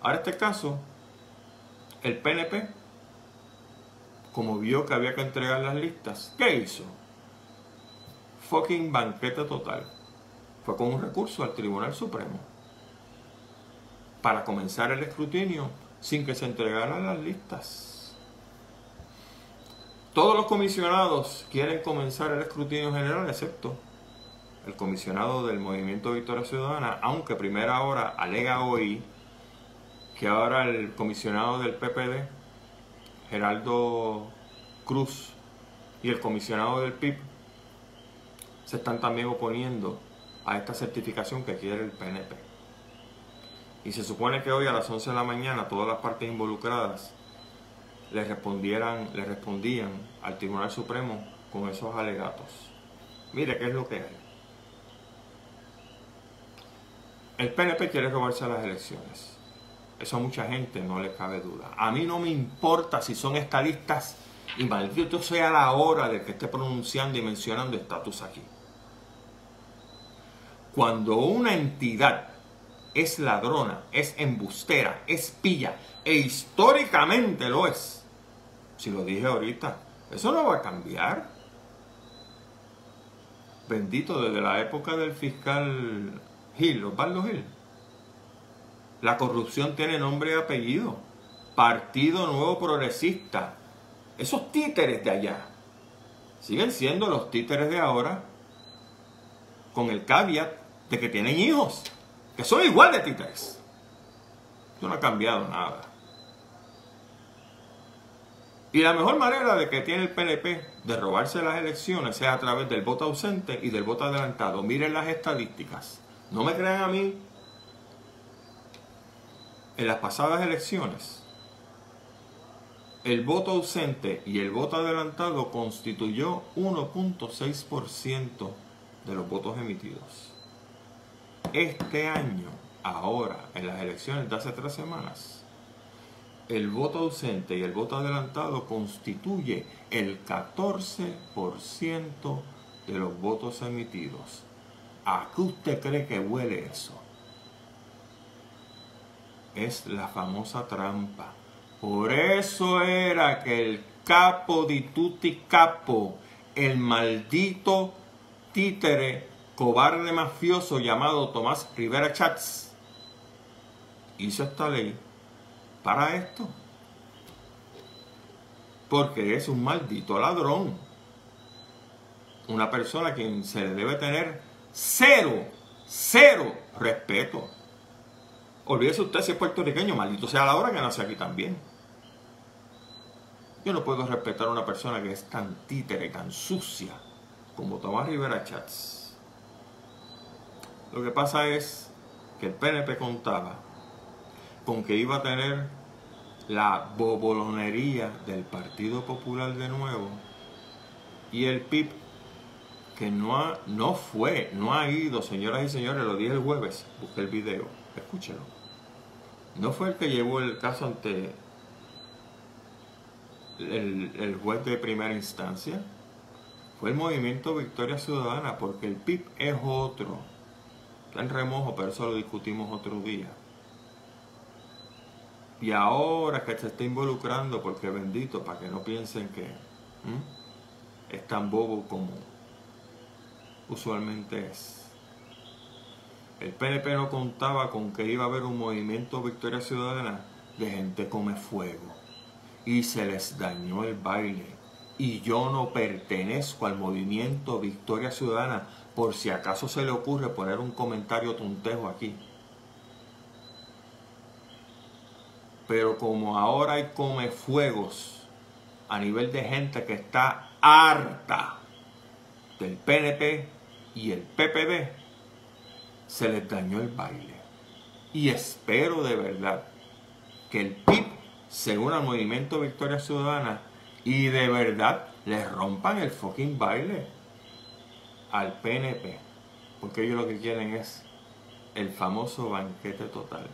Ahora este caso, el PNP, como vio que había que entregar las listas, ¿qué hizo? Fucking banquete total. Fue con un recurso al Tribunal Supremo para comenzar el escrutinio sin que se entregaran las listas. Todos los comisionados quieren comenzar el escrutinio general, excepto el comisionado del Movimiento Victoria Ciudadana, aunque primera hora alega hoy que ahora el comisionado del PPD, Geraldo Cruz, y el comisionado del PIB se están también oponiendo a esta certificación que quiere el PNP. Y se supone que hoy a las 11 de la mañana todas las partes involucradas le, respondieran, le respondían al Tribunal Supremo con esos alegatos. Mire qué es lo que hay. El PNP quiere robarse las elecciones. Eso a mucha gente no le cabe duda. A mí no me importa si son estadistas y maldito sea la hora de que esté pronunciando y mencionando estatus aquí. Cuando una entidad es ladrona, es embustera, es pilla, e históricamente lo es, si lo dije ahorita, eso no va a cambiar. Bendito desde la época del fiscal Gil, Osvaldo Gil la corrupción tiene nombre y apellido. Partido Nuevo Progresista. Esos títeres de allá siguen siendo los títeres de ahora con el caveat de que tienen hijos, que son igual de títeres. Eso no ha cambiado nada. Y la mejor manera de que tiene el PNP de robarse las elecciones es a través del voto ausente y del voto adelantado. Miren las estadísticas. No me crean a mí en las pasadas elecciones, el voto ausente y el voto adelantado constituyó 1.6% de los votos emitidos. Este año, ahora, en las elecciones de hace tres semanas, el voto ausente y el voto adelantado constituye el 14% de los votos emitidos. ¿A qué usted cree que huele eso? Es la famosa trampa. Por eso era que el capo di tutti capo, el maldito títere cobarde mafioso llamado Tomás Rivera Chats, hizo esta ley para esto. Porque es un maldito ladrón. Una persona a quien se le debe tener cero, cero respeto. Olvídese usted si es puertorriqueño, maldito sea la hora que nace aquí también. Yo no puedo respetar a una persona que es tan títere, tan sucia como Tomás Rivera Chats. Lo que pasa es que el PNP contaba con que iba a tener la bobolonería del Partido Popular de nuevo y el PIB que no, ha, no fue, no ha ido, señoras y señores, lo dije el jueves, busqué el video, escúchelo. No fue el que llevó el caso ante el, el juez de primera instancia, fue el movimiento Victoria Ciudadana, porque el PIB es otro. Está en remojo, pero eso lo discutimos otro día. Y ahora que se está involucrando, porque bendito, para que no piensen que es tan bobo como usualmente es. El PNP no contaba con que iba a haber un movimiento Victoria Ciudadana de gente come fuego. Y se les dañó el baile. Y yo no pertenezco al movimiento Victoria Ciudadana por si acaso se le ocurre poner un comentario tontejo aquí. Pero como ahora hay come fuegos a nivel de gente que está harta del PNP y el PPD, se les dañó el baile. Y espero de verdad que el PIB se una al movimiento Victoria Ciudadana y de verdad les rompan el fucking baile al PNP. Porque ellos lo que quieren es el famoso banquete total.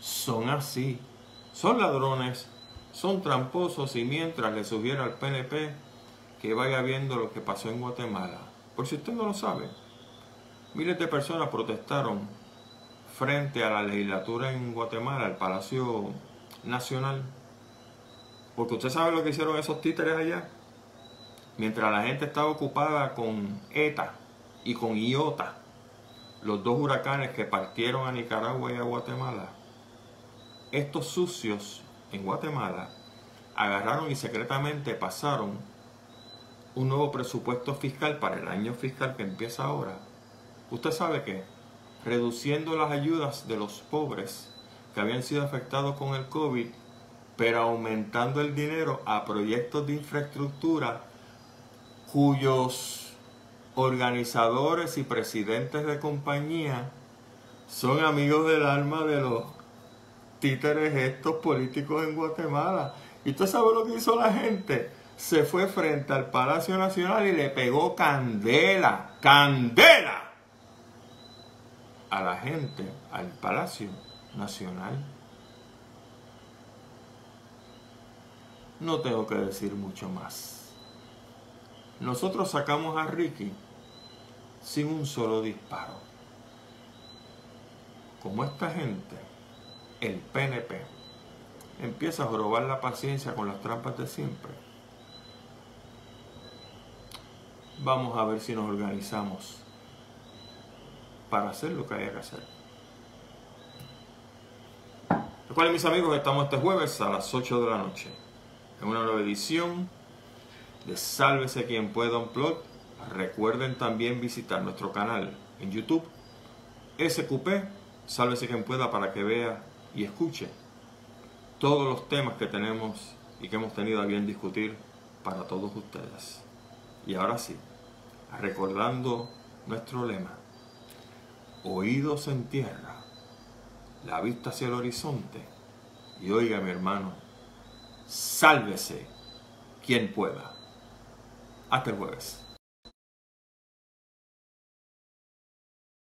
Son así. Son ladrones, son tramposos y mientras le sugiero al PNP que vaya viendo lo que pasó en Guatemala. Por si usted no lo sabe, miles de personas protestaron frente a la legislatura en Guatemala, al Palacio Nacional, porque usted sabe lo que hicieron esos títeres allá. Mientras la gente estaba ocupada con ETA y con IOTA, los dos huracanes que partieron a Nicaragua y a Guatemala, estos sucios en Guatemala agarraron y secretamente pasaron un nuevo presupuesto fiscal para el año fiscal que empieza ahora. Usted sabe que reduciendo las ayudas de los pobres que habían sido afectados con el COVID, pero aumentando el dinero a proyectos de infraestructura cuyos organizadores y presidentes de compañía son amigos del alma de los títeres estos políticos en Guatemala. ¿Y usted sabe lo que hizo la gente? Se fue frente al Palacio Nacional y le pegó candela, candela a la gente, al Palacio Nacional. No tengo que decir mucho más. Nosotros sacamos a Ricky sin un solo disparo. Como esta gente el PNP empieza a robar la paciencia con las trampas de siempre, vamos a ver si nos organizamos para hacer lo que haya que hacer. Recuerden mis amigos, estamos este jueves a las 8 de la noche en una nueva edición de Sálvese quien pueda un plot. Recuerden también visitar nuestro canal en YouTube SQP, Sálvese quien pueda para que vea y escuche todos los temas que tenemos y que hemos tenido a bien discutir para todos ustedes. Y ahora sí, recordando nuestro lema, oídos en tierra, la vista hacia el horizonte y oiga mi hermano, sálvese quien pueda. Hasta el jueves.